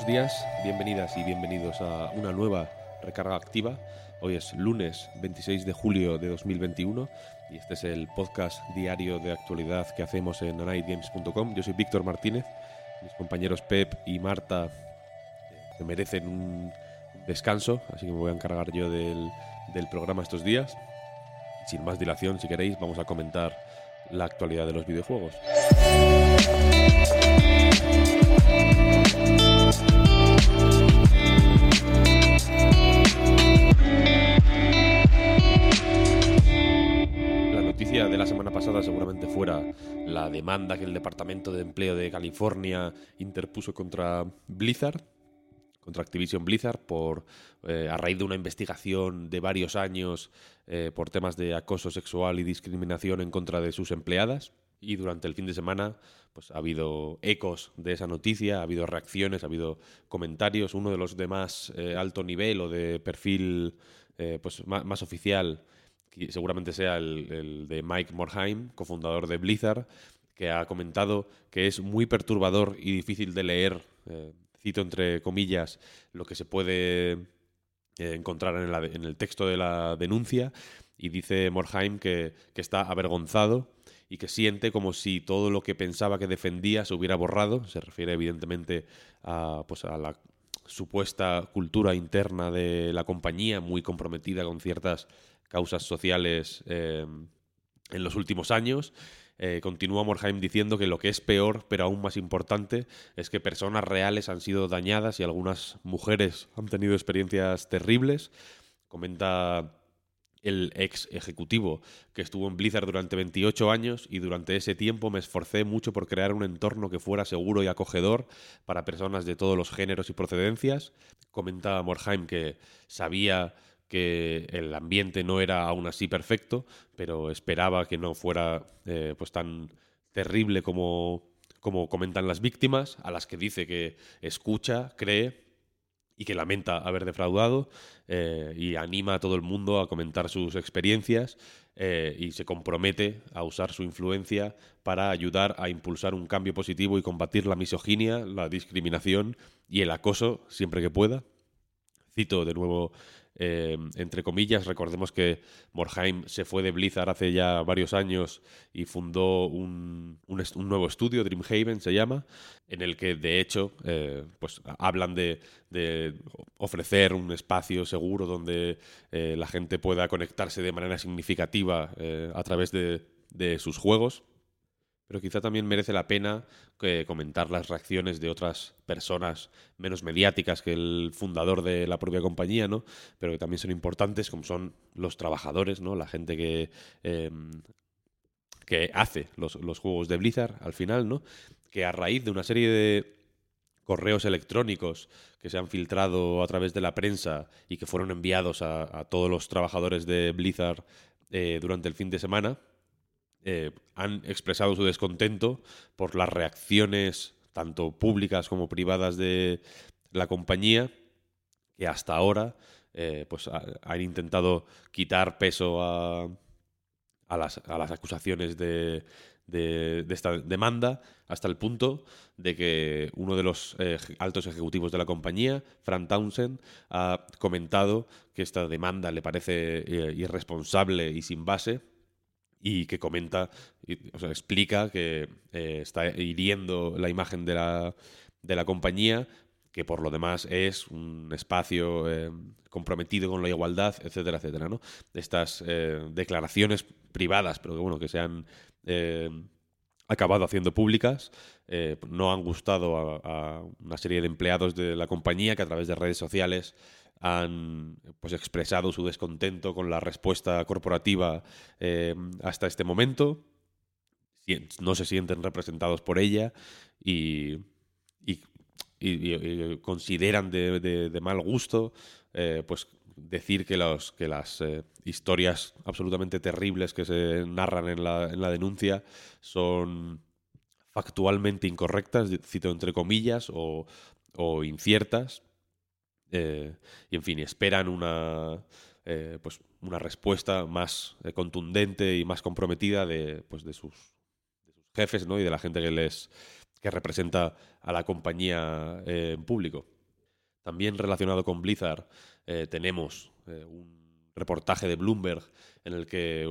Buenos días, bienvenidas y bienvenidos a una nueva recarga activa. Hoy es lunes 26 de julio de 2021 y este es el podcast diario de actualidad que hacemos en anightgames.com. Yo soy Víctor Martínez, mis compañeros Pep y Marta eh, merecen un descanso, así que me voy a encargar yo del, del programa estos días. Sin más dilación, si queréis, vamos a comentar la actualidad de los videojuegos. Seguramente fuera la demanda que el Departamento de Empleo de California interpuso contra Blizzard, contra Activision Blizzard, por eh, a raíz de una investigación de varios años eh, por temas de acoso sexual y discriminación en contra de sus empleadas. Y durante el fin de semana pues, ha habido ecos de esa noticia, ha habido reacciones, ha habido comentarios. Uno de los de más eh, alto nivel o de perfil pues, más, oficial, seguramente sea el, de Mike Morheim, cofundador de Blizzard, que ha comentado que es muy perturbador y difícil de leer, eh, cito entre comillas, lo que se puede eh, encontrar en, la- en el texto de la denuncia. Y dice Morheim que, que está avergonzado y que siente como si todo lo que pensaba que defendía se hubiera borrado. Se refiere evidentemente a, pues, a la supuesta cultura interna de la compañía, muy comprometida con ciertas causas sociales eh, en los últimos años. Eh, continúa Morheim diciendo que lo que es peor, pero aún más importante, es que personas reales han sido dañadas y algunas mujeres han tenido experiencias terribles. Comenta el ex ejecutivo que estuvo en Blizzard durante 28 años y durante ese tiempo me esforcé mucho por crear un entorno que fuera seguro y acogedor para personas de todos los géneros y procedencias. Comenta Morheim que sabía que el ambiente no era aún así perfecto, pero esperaba que no fuera eh, pues tan terrible como, como comentan las víctimas, a las que dice que escucha, cree y que lamenta haber defraudado eh, y anima a todo el mundo a comentar sus experiencias eh, y se compromete a usar su influencia para ayudar a impulsar un cambio positivo y combatir la misoginia, la discriminación y el acoso siempre que pueda. Cito de nuevo, eh, entre comillas, recordemos que Morheim se fue de Blizzard hace ya varios años y fundó un, un nuevo estudio, Dreamhaven se llama, en el que de hecho eh, pues, hablan de, ofrecer un espacio seguro donde eh, la gente pueda conectarse de manera significativa a través de, de sus juegos. Pero quizá también merece la pena eh, comentar las reacciones de otras personas menos mediáticas que el fundador de la propia compañía, ¿no? Pero que también son importantes, como son los trabajadores, ¿no? La gente que, eh, que hace los, los juegos de Blizzard al final, ¿no? Que a raíz de una serie de correos electrónicos que se han filtrado a través de la prensa y que fueron enviados a, a todos los trabajadores de Blizzard eh, durante el fin de semana, eh, han expresado su descontento por las reacciones tanto públicas como privadas de la compañía que hasta ahora eh, pues ha- han intentado quitar peso a, a las, a las acusaciones de, esta demanda hasta el punto de que uno de los eh, altos ejecutivos de la compañía, Fran Townsend, ha comentado que esta demanda le parece irresponsable y sin base y que comenta, o sea, explica que eh, está hiriendo la imagen de la, de la compañía, que por lo demás es un espacio eh, comprometido con la igualdad, etcétera, etcétera, ¿no? Estas eh, declaraciones privadas, pero que bueno, que se han acabado haciendo públicas, no han gustado a, a una serie de empleados de la compañía que a través de redes sociales han pues, expresado su descontento con la respuesta corporativa eh, hasta este momento. No se sienten representados por ella y, consideran de, mal gusto eh, pues decir que, los, que las eh, historias absolutamente terribles que se narran en la, en la denuncia son factualmente incorrectas, cito entre comillas, o, o inciertas. Eh, y en fin, esperan una, eh, pues una respuesta más contundente y más comprometida de, pues de, sus, jefes ¿no? y de la gente que les que representa a la compañía en público. También relacionado con Blizzard tenemos un reportaje de Bloomberg en el que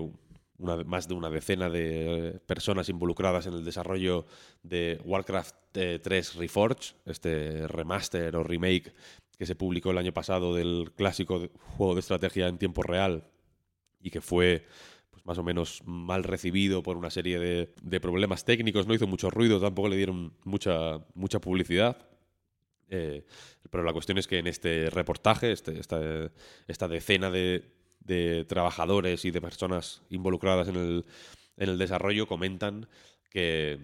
más de una decena de personas involucradas en el desarrollo de Warcraft 3 eh, Reforged, este remaster o remake que se publicó el año pasado del clásico juego de estrategia en tiempo real y que fue pues, más o menos mal recibido por una serie de, problemas técnicos, no hizo mucho ruido, tampoco le dieron mucha, mucha publicidad. Eh, pero la cuestión es que en este reportaje, este, esta, esta decena de, de trabajadores y de personas involucradas en el, en el desarrollo comentan que,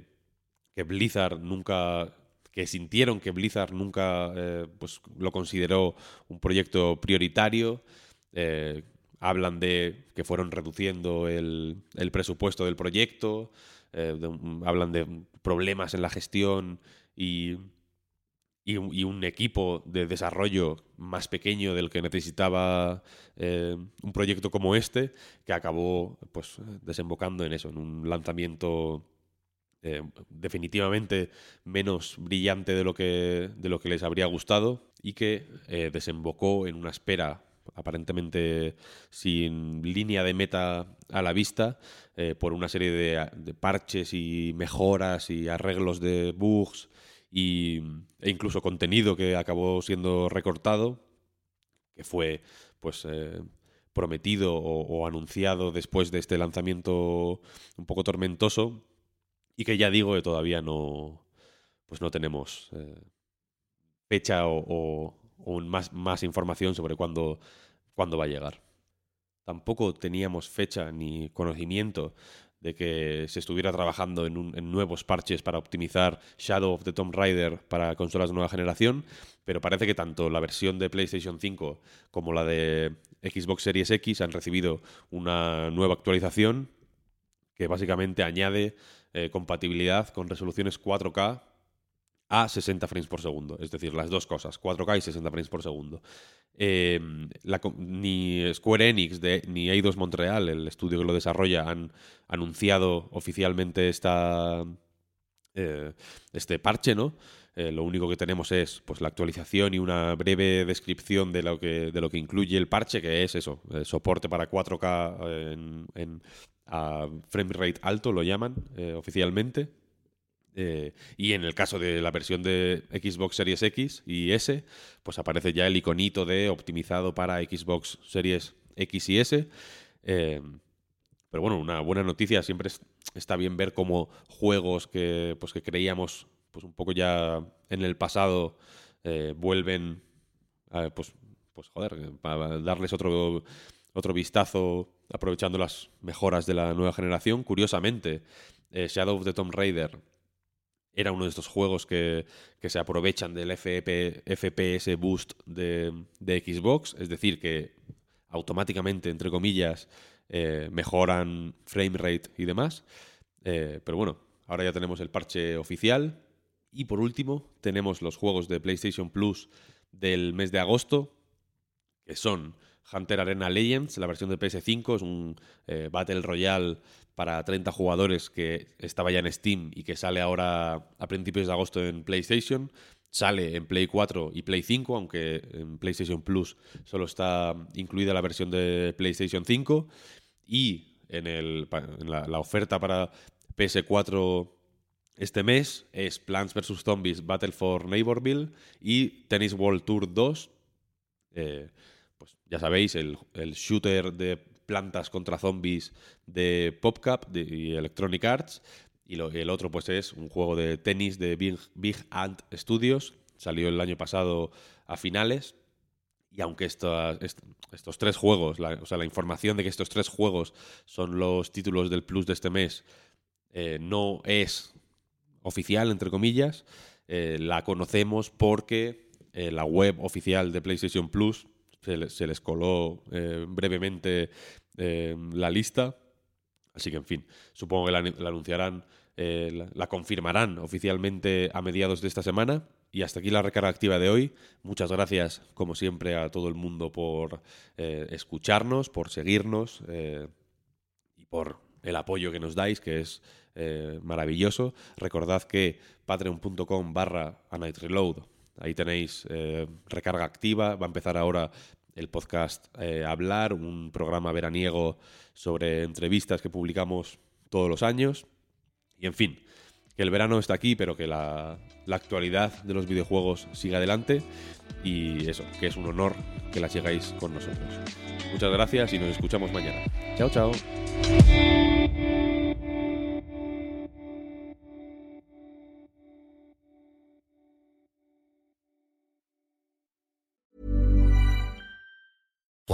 que, Blizzard nunca que sintieron que Blizzard nunca eh, pues, lo consideró un proyecto prioritario. Eh, hablan de que fueron reduciendo el, presupuesto del proyecto, eh, hablan de problemas en la gestión y, y, un equipo de desarrollo más pequeño del que necesitaba un proyecto como este, que acabó pues, desembocando en eso, en un lanzamiento eh, definitivamente menos brillante de lo, que, de lo que les habría gustado y que eh, desembocó en una espera aparentemente sin línea de meta a la vista por una serie de, parches y mejoras y arreglos de bugs y, e incluso contenido que acabó siendo recortado, que fue pues eh, prometido o, anunciado después de este lanzamiento un poco tormentoso y que ya digo que todavía no pues no tenemos eh, fecha o, más, más, información sobre cuándo, cuándo va a llegar. Tampoco teníamos fecha ni conocimiento de que se estuviera trabajando en, nuevos parches para optimizar Shadow of the Tomb Raider para consolas de nueva generación, pero parece que tanto la versión de PlayStation 5 como la de Xbox Series X han recibido una nueva actualización que básicamente añade eh, compatibilidad con resoluciones 4K a 60 frames por segundo. Es decir, las dos cosas, 4K y 60 frames por segundo. Eh, ni Square Enix ni Eidos Montreal, el estudio que lo desarrolla, han anunciado oficialmente esta, eh, este parche, ¿no? Eh, lo único que tenemos es pues, la actualización y una breve descripción de lo que, de lo que incluye el parche, que es eso, soporte para 4K en, en a frame rate alto, lo llaman oficialmente eh, y en el caso de la versión de Xbox Series X y S, pues aparece ya el iconito de optimizado para Xbox Series X y S. Eh, pero bueno, una buena noticia. Siempre está bien ver cómo juegos que, pues que creíamos pues un poco ya en el pasado eh, vuelven pues, pues joder, para darles otro, otro vistazo aprovechando las mejoras de la nueva generación. Curiosamente, Shadow of the Tomb Raider era uno de estos juegos que, se aprovechan del FPS boost de, Xbox, es decir, que automáticamente, entre comillas, eh, mejoran frame rate y demás. Eh, pero bueno, ahora ya tenemos el parche oficial. Y por último, tenemos los juegos de PlayStation Plus del mes de agosto, que son Hunter Arena Legends, la versión de PS5, es un eh, Battle Royale para 30 jugadores que estaba ya en Steam y que sale ahora a principios de agosto en PlayStation. Sale en Play 4 y Play 5, aunque en PlayStation Plus solo está incluida la versión de PlayStation 5. Y en, la, oferta para PS4 este mes es Plants vs. Zombies Battle for Neighborville y Tennis World Tour 2. Eh, pues ya sabéis, el, el shooter de plantas contra zombies de PopCap y Electronic Arts. Y el otro pues es un juego de tenis de Big, Ant Studios. Salió el año pasado a finales. Y aunque estos, estos tres juegos, o sea, la información de que estos tres juegos son los títulos del Plus de este mes, eh, no es oficial, entre comillas, eh, la conocemos porque eh, la web oficial de PlayStation Plus se, les coló brevemente la lista. Así que, en fin, supongo que la, anunciarán, la confirmarán oficialmente a mediados de esta semana y hasta aquí la recarga activa de hoy. Muchas gracias, como siempre, a todo el mundo por eh, escucharnos, por seguirnos eh, y por el apoyo que nos dais, que es eh, maravilloso. Recordad que patreon.com barra ahí tenéis recarga activa. Va a empezar ahora el podcast Hablar, un programa veraniego sobre entrevistas que publicamos todos los años. Y en fin, que el verano está aquí, pero que la, actualidad de los videojuegos siga adelante y eso, que es un honor que la sigáis con nosotros. Muchas gracias y nos escuchamos mañana. Chao, chao.